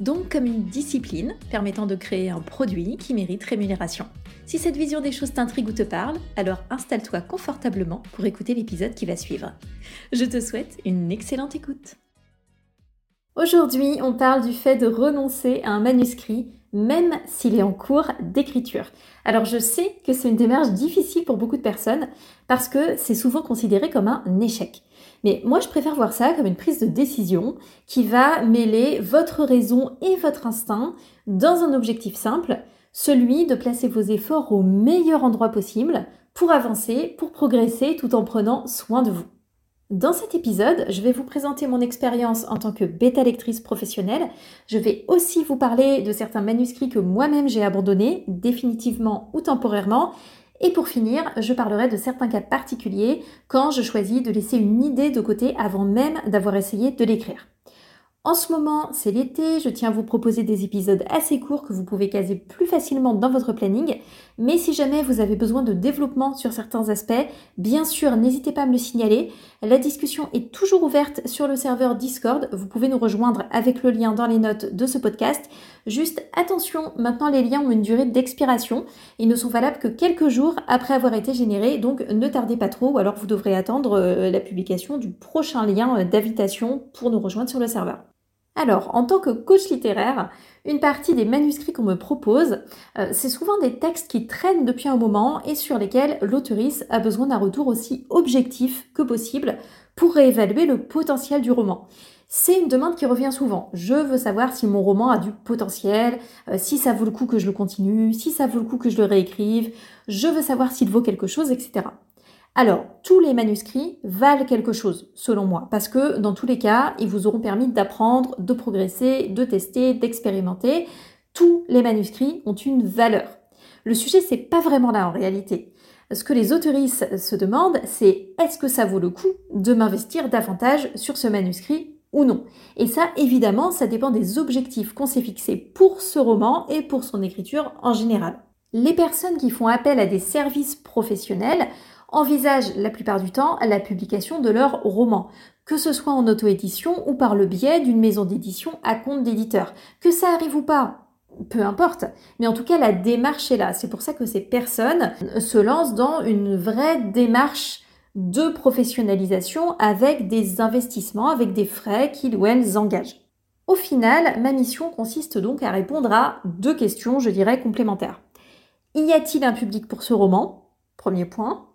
Donc comme une discipline permettant de créer un produit qui mérite rémunération. Si cette vision des choses t'intrigue ou te parle, alors installe-toi confortablement pour écouter l'épisode qui va suivre. Je te souhaite une excellente écoute. Aujourd'hui, on parle du fait de renoncer à un manuscrit, même s'il est en cours d'écriture. Alors je sais que c'est une démarche difficile pour beaucoup de personnes, parce que c'est souvent considéré comme un échec. Mais moi, je préfère voir ça comme une prise de décision qui va mêler votre raison et votre instinct dans un objectif simple, celui de placer vos efforts au meilleur endroit possible pour avancer, pour progresser tout en prenant soin de vous. Dans cet épisode, je vais vous présenter mon expérience en tant que bêta lectrice professionnelle. Je vais aussi vous parler de certains manuscrits que moi-même j'ai abandonnés, définitivement ou temporairement. Et pour finir, je parlerai de certains cas particuliers quand je choisis de laisser une idée de côté avant même d'avoir essayé de l'écrire. En ce moment, c'est l'été, je tiens à vous proposer des épisodes assez courts que vous pouvez caser plus facilement dans votre planning, mais si jamais vous avez besoin de développement sur certains aspects, bien sûr, n'hésitez pas à me le signaler. La discussion est toujours ouverte sur le serveur Discord, vous pouvez nous rejoindre avec le lien dans les notes de ce podcast. Juste attention, maintenant les liens ont une durée d'expiration, ils ne sont valables que quelques jours après avoir été générés, donc ne tardez pas trop, ou alors vous devrez attendre euh, la publication du prochain lien d'invitation pour nous rejoindre sur le serveur. Alors, en tant que coach littéraire, une partie des manuscrits qu'on me propose, euh, c'est souvent des textes qui traînent depuis un moment et sur lesquels l'auteurice a besoin d'un retour aussi objectif que possible pour réévaluer le potentiel du roman. C'est une demande qui revient souvent. Je veux savoir si mon roman a du potentiel, euh, si ça vaut le coup que je le continue, si ça vaut le coup que je le réécrive, je veux savoir s'il vaut quelque chose, etc. Alors, tous les manuscrits valent quelque chose, selon moi, parce que dans tous les cas, ils vous auront permis d'apprendre, de progresser, de tester, d'expérimenter. Tous les manuscrits ont une valeur. Le sujet, c'est pas vraiment là en réalité. Ce que les autoristes se demandent, c'est est-ce que ça vaut le coup de m'investir davantage sur ce manuscrit ou non? Et ça, évidemment, ça dépend des objectifs qu'on s'est fixés pour ce roman et pour son écriture en général. Les personnes qui font appel à des services professionnels envisagent la plupart du temps la publication de leur roman, que ce soit en auto-édition ou par le biais d'une maison d'édition à compte d'éditeur. Que ça arrive ou pas, peu importe. Mais en tout cas, la démarche est là. C'est pour ça que ces personnes se lancent dans une vraie démarche de professionnalisation avec des investissements, avec des frais qu'ils ou elles engagent. Au final, ma mission consiste donc à répondre à deux questions, je dirais, complémentaires. Y a-t-il un public pour ce roman? Premier point.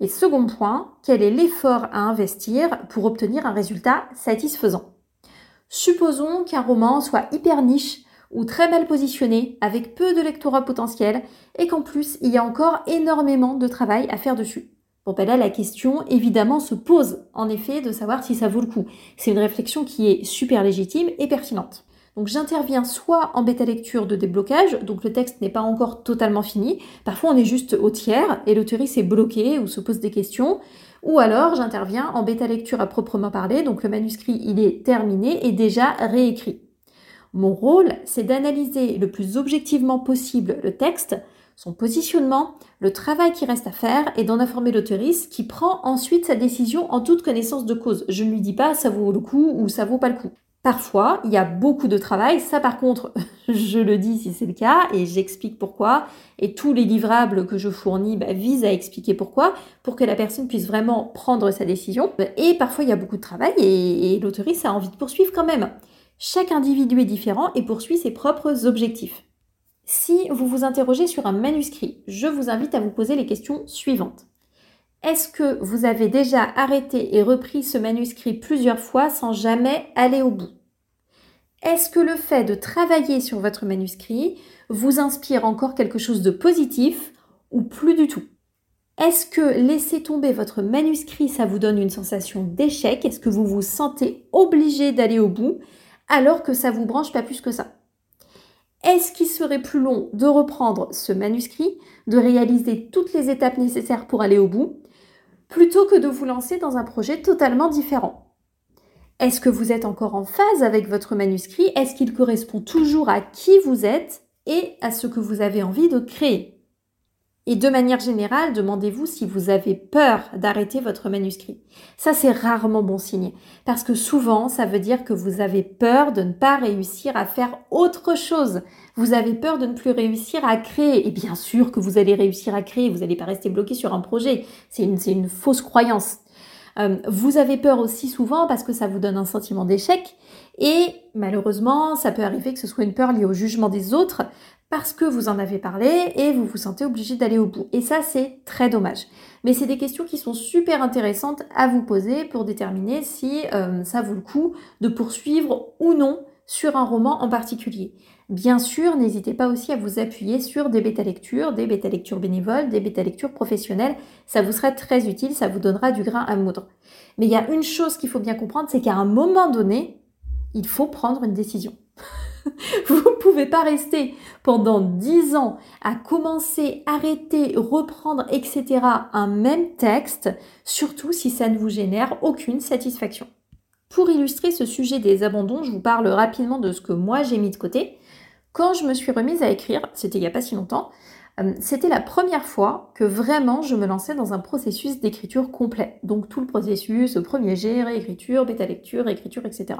Et second point, quel est l'effort à investir pour obtenir un résultat satisfaisant? Supposons qu'un roman soit hyper niche ou très mal positionné, avec peu de lectorat potentiel, et qu'en plus il y a encore énormément de travail à faire dessus. Bon ben là la question évidemment se pose en effet de savoir si ça vaut le coup. C'est une réflexion qui est super légitime et pertinente. Donc j'interviens soit en bêta lecture de déblocage, donc le texte n'est pas encore totalement fini, parfois on est juste au tiers et l'autoriste est bloqué ou se pose des questions, ou alors j'interviens en bêta lecture à proprement parler, donc le manuscrit il est terminé et déjà réécrit. Mon rôle, c'est d'analyser le plus objectivement possible le texte, son positionnement, le travail qui reste à faire et d'en informer l'autoriste qui prend ensuite sa décision en toute connaissance de cause. Je ne lui dis pas ça vaut le coup ou ça vaut pas le coup. Parfois, il y a beaucoup de travail. Ça, par contre, je le dis si c'est le cas et j'explique pourquoi. Et tous les livrables que je fournis bah, visent à expliquer pourquoi, pour que la personne puisse vraiment prendre sa décision. Et parfois, il y a beaucoup de travail et, et l'autoriste a envie de poursuivre quand même. Chaque individu est différent et poursuit ses propres objectifs. Si vous vous interrogez sur un manuscrit, je vous invite à vous poser les questions suivantes. Est-ce que vous avez déjà arrêté et repris ce manuscrit plusieurs fois sans jamais aller au bout? Est-ce que le fait de travailler sur votre manuscrit vous inspire encore quelque chose de positif ou plus du tout? Est-ce que laisser tomber votre manuscrit, ça vous donne une sensation d'échec? Est-ce que vous vous sentez obligé d'aller au bout alors que ça vous branche pas plus que ça? Est-ce qu'il serait plus long de reprendre ce manuscrit, de réaliser toutes les étapes nécessaires pour aller au bout, plutôt que de vous lancer dans un projet totalement différent. Est-ce que vous êtes encore en phase avec votre manuscrit? Est-ce qu'il correspond toujours à qui vous êtes et à ce que vous avez envie de créer? Et de manière générale, demandez-vous si vous avez peur d'arrêter votre manuscrit. Ça, c'est rarement bon signe, parce que souvent, ça veut dire que vous avez peur de ne pas réussir à faire autre chose. Vous avez peur de ne plus réussir à créer. Et bien sûr que vous allez réussir à créer, vous n'allez pas rester bloqué sur un projet. C'est une, une fausse croyance. Euh, vous avez peur aussi souvent parce que ça vous donne un sentiment d'échec et malheureusement, ça peut arriver que ce soit une peur liée au jugement des autres parce que vous en avez parlé et vous vous sentez obligé d'aller au bout. Et ça, c'est très dommage. Mais c'est des questions qui sont super intéressantes à vous poser pour déterminer si euh, ça vaut le coup de poursuivre ou non sur un roman en particulier. Bien sûr, n'hésitez pas aussi à vous appuyer sur des bêta-lectures, des bêta-lectures bénévoles, des bêta-lectures professionnelles. Ça vous sera très utile, ça vous donnera du grain à moudre. Mais il y a une chose qu'il faut bien comprendre, c'est qu'à un moment donné, il faut prendre une décision. Vous ne pouvez pas rester pendant 10 ans à commencer, arrêter, reprendre, etc. un même texte, surtout si ça ne vous génère aucune satisfaction. Pour illustrer ce sujet des abandons, je vous parle rapidement de ce que moi j'ai mis de côté. Quand je me suis remise à écrire, c'était il n'y a pas si longtemps, euh, c'était la première fois que vraiment je me lançais dans un processus d'écriture complet. Donc tout le processus, premier jet, réécriture, bêta lecture, écriture, etc.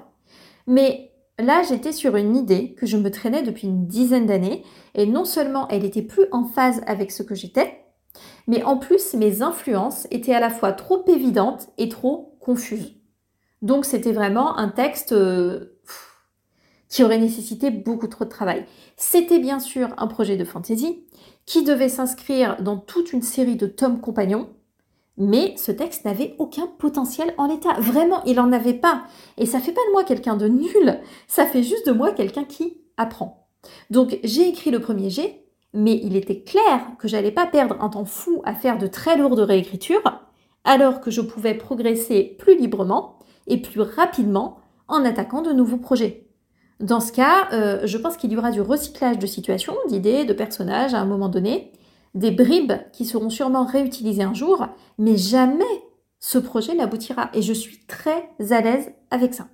Mais Là, j'étais sur une idée que je me traînais depuis une dizaine d'années, et non seulement elle était plus en phase avec ce que j'étais, mais en plus mes influences étaient à la fois trop évidentes et trop confuses. Donc c'était vraiment un texte euh, qui aurait nécessité beaucoup trop de travail. C'était bien sûr un projet de fantasy qui devait s'inscrire dans toute une série de tomes compagnons, mais ce texte n'avait aucun potentiel en l'état. Vraiment, il n'en avait pas. Et ça fait pas de moi quelqu'un de nul, ça fait juste de moi quelqu'un qui apprend. Donc j'ai écrit le premier jet, mais il était clair que j'allais pas perdre un temps fou à faire de très lourdes réécritures, alors que je pouvais progresser plus librement et plus rapidement en attaquant de nouveaux projets. Dans ce cas, euh, je pense qu'il y aura du recyclage de situations, d'idées, de personnages à un moment donné, des bribes qui seront sûrement réutilisées un jour, mais jamais ce projet n'aboutira. Et je suis très à l'aise avec ça.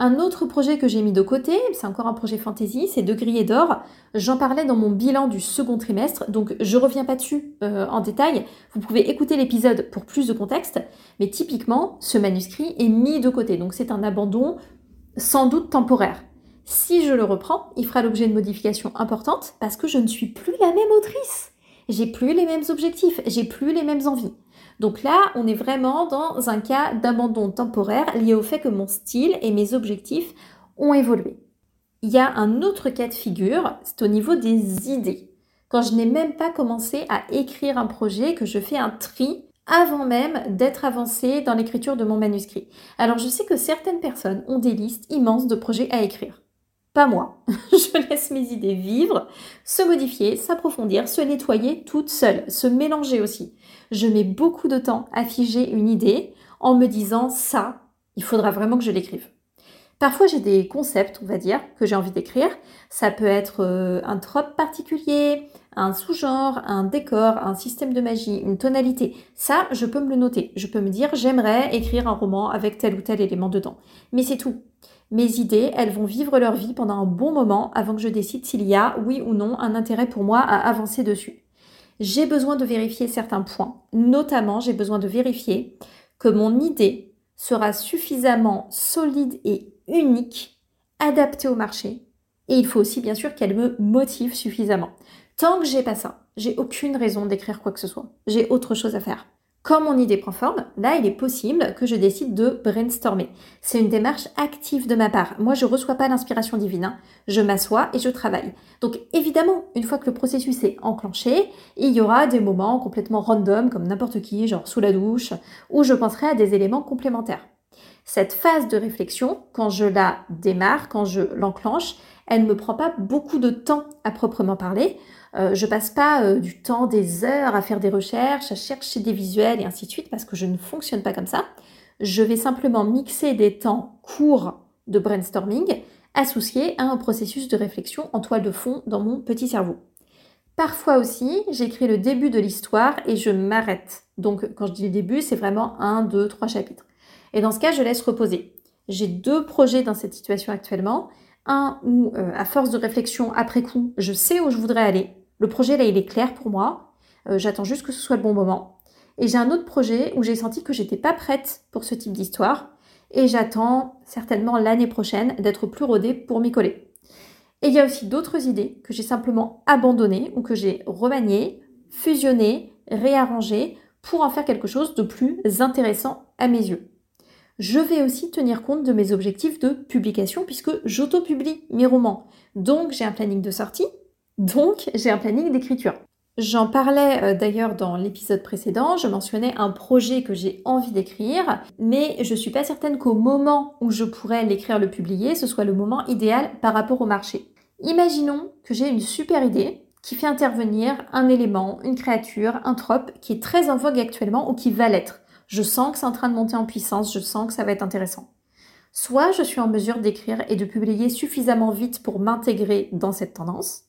Un autre projet que j'ai mis de côté, c'est encore un projet fantasy, c'est De Gris et d'Or. J'en parlais dans mon bilan du second trimestre, donc je reviens pas dessus euh, en détail. Vous pouvez écouter l'épisode pour plus de contexte, mais typiquement, ce manuscrit est mis de côté, donc c'est un abandon sans doute temporaire. Si je le reprends, il fera l'objet de modifications importantes parce que je ne suis plus la même autrice j'ai plus les mêmes objectifs, j'ai plus les mêmes envies. Donc là, on est vraiment dans un cas d'abandon temporaire lié au fait que mon style et mes objectifs ont évolué. Il y a un autre cas de figure, c'est au niveau des idées. Quand je n'ai même pas commencé à écrire un projet, que je fais un tri avant même d'être avancé dans l'écriture de mon manuscrit. Alors je sais que certaines personnes ont des listes immenses de projets à écrire. Moi. je laisse mes idées vivre, se modifier, s'approfondir, se nettoyer toute seule, se mélanger aussi. Je mets beaucoup de temps à figer une idée en me disant ça, il faudra vraiment que je l'écrive. Parfois j'ai des concepts, on va dire, que j'ai envie d'écrire. Ça peut être euh, un trope particulier, un sous-genre, un décor, un système de magie, une tonalité. Ça, je peux me le noter. Je peux me dire j'aimerais écrire un roman avec tel ou tel élément dedans. Mais c'est tout. Mes idées, elles vont vivre leur vie pendant un bon moment avant que je décide s'il y a, oui ou non, un intérêt pour moi à avancer dessus. J'ai besoin de vérifier certains points. Notamment, j'ai besoin de vérifier que mon idée sera suffisamment solide et unique, adaptée au marché. Et il faut aussi bien sûr qu'elle me motive suffisamment. Tant que j'ai pas ça, j'ai aucune raison d'écrire quoi que ce soit. J'ai autre chose à faire. Quand mon idée prend forme, là, il est possible que je décide de brainstormer. C'est une démarche active de ma part. Moi, je ne reçois pas l'inspiration divine. Hein. Je m'assois et je travaille. Donc, évidemment, une fois que le processus est enclenché, il y aura des moments complètement random, comme n'importe qui, genre sous la douche, où je penserai à des éléments complémentaires. Cette phase de réflexion, quand je la démarre, quand je l'enclenche, elle ne me prend pas beaucoup de temps à proprement parler. Euh, je passe pas euh, du temps, des heures à faire des recherches, à chercher des visuels et ainsi de suite parce que je ne fonctionne pas comme ça. Je vais simplement mixer des temps courts de brainstorming associé à un processus de réflexion en toile de fond dans mon petit cerveau. Parfois aussi, j'écris le début de l'histoire et je m'arrête. Donc quand je dis le début, c'est vraiment un, deux, trois chapitres. Et dans ce cas, je laisse reposer. J'ai deux projets dans cette situation actuellement. Un où, euh, à force de réflexion après coup, je sais où je voudrais aller. Le projet là, il est clair pour moi. Euh, j'attends juste que ce soit le bon moment. Et j'ai un autre projet où j'ai senti que j'étais pas prête pour ce type d'histoire. Et j'attends certainement l'année prochaine d'être plus rodée pour m'y coller. Et il y a aussi d'autres idées que j'ai simplement abandonnées ou que j'ai remaniées, fusionnées, réarrangées pour en faire quelque chose de plus intéressant à mes yeux. Je vais aussi tenir compte de mes objectifs de publication puisque j'auto-publie mes romans. Donc j'ai un planning de sortie, donc j'ai un planning d'écriture. J'en parlais euh, d'ailleurs dans l'épisode précédent, je mentionnais un projet que j'ai envie d'écrire, mais je suis pas certaine qu'au moment où je pourrais l'écrire, le publier, ce soit le moment idéal par rapport au marché. Imaginons que j'ai une super idée qui fait intervenir un élément, une créature, un trope qui est très en vogue actuellement ou qui va l'être. Je sens que c'est en train de monter en puissance, je sens que ça va être intéressant. Soit je suis en mesure d'écrire et de publier suffisamment vite pour m'intégrer dans cette tendance,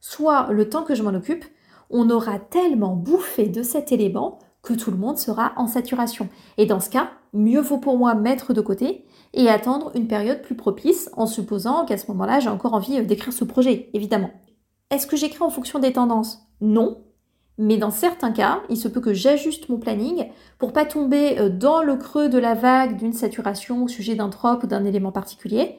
soit le temps que je m'en occupe, on aura tellement bouffé de cet élément que tout le monde sera en saturation. Et dans ce cas, mieux vaut pour moi mettre de côté et attendre une période plus propice en supposant qu'à ce moment-là, j'ai encore envie euh, d'écrire ce projet, évidemment. Est-ce que j'écris en fonction des tendances? Non. Mais dans certains cas, il se peut que j'ajuste mon planning pour pas tomber euh, dans le creux de la vague d'une saturation au sujet d'un trope ou d'un élément particulier,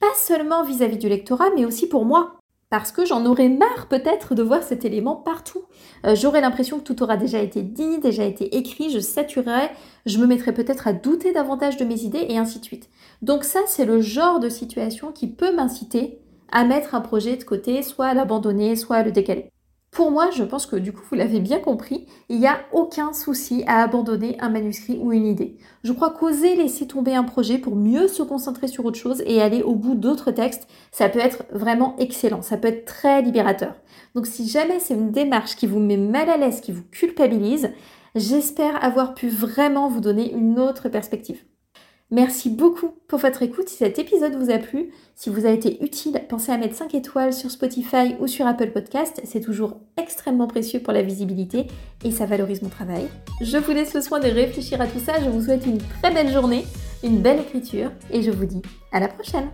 pas seulement vis-à-vis -vis du lectorat, mais aussi pour moi parce que j'en aurais marre peut-être de voir cet élément partout. Euh, j'aurais l'impression que tout aura déjà été dit, déjà été écrit, je saturerais, je me mettrais peut-être à douter davantage de mes idées et ainsi de suite. Donc ça, c'est le genre de situation qui peut m'inciter à mettre un projet de côté, soit à l'abandonner, soit à le décaler. Pour moi, je pense que du coup, vous l'avez bien compris, il n'y a aucun souci à abandonner un manuscrit ou une idée. Je crois qu'oser laisser tomber un projet pour mieux se concentrer sur autre chose et aller au bout d'autres textes, ça peut être vraiment excellent, ça peut être très libérateur. Donc si jamais c'est une démarche qui vous met mal à l'aise, qui vous culpabilise, j'espère avoir pu vraiment vous donner une autre perspective. Merci beaucoup pour votre écoute. Si cet épisode vous a plu, si vous a été utile, pensez à mettre 5 étoiles sur Spotify ou sur Apple Podcast. C'est toujours extrêmement précieux pour la visibilité et ça valorise mon travail. Je vous laisse le soin de réfléchir à tout ça. Je vous souhaite une très belle journée, une belle écriture et je vous dis à la prochaine.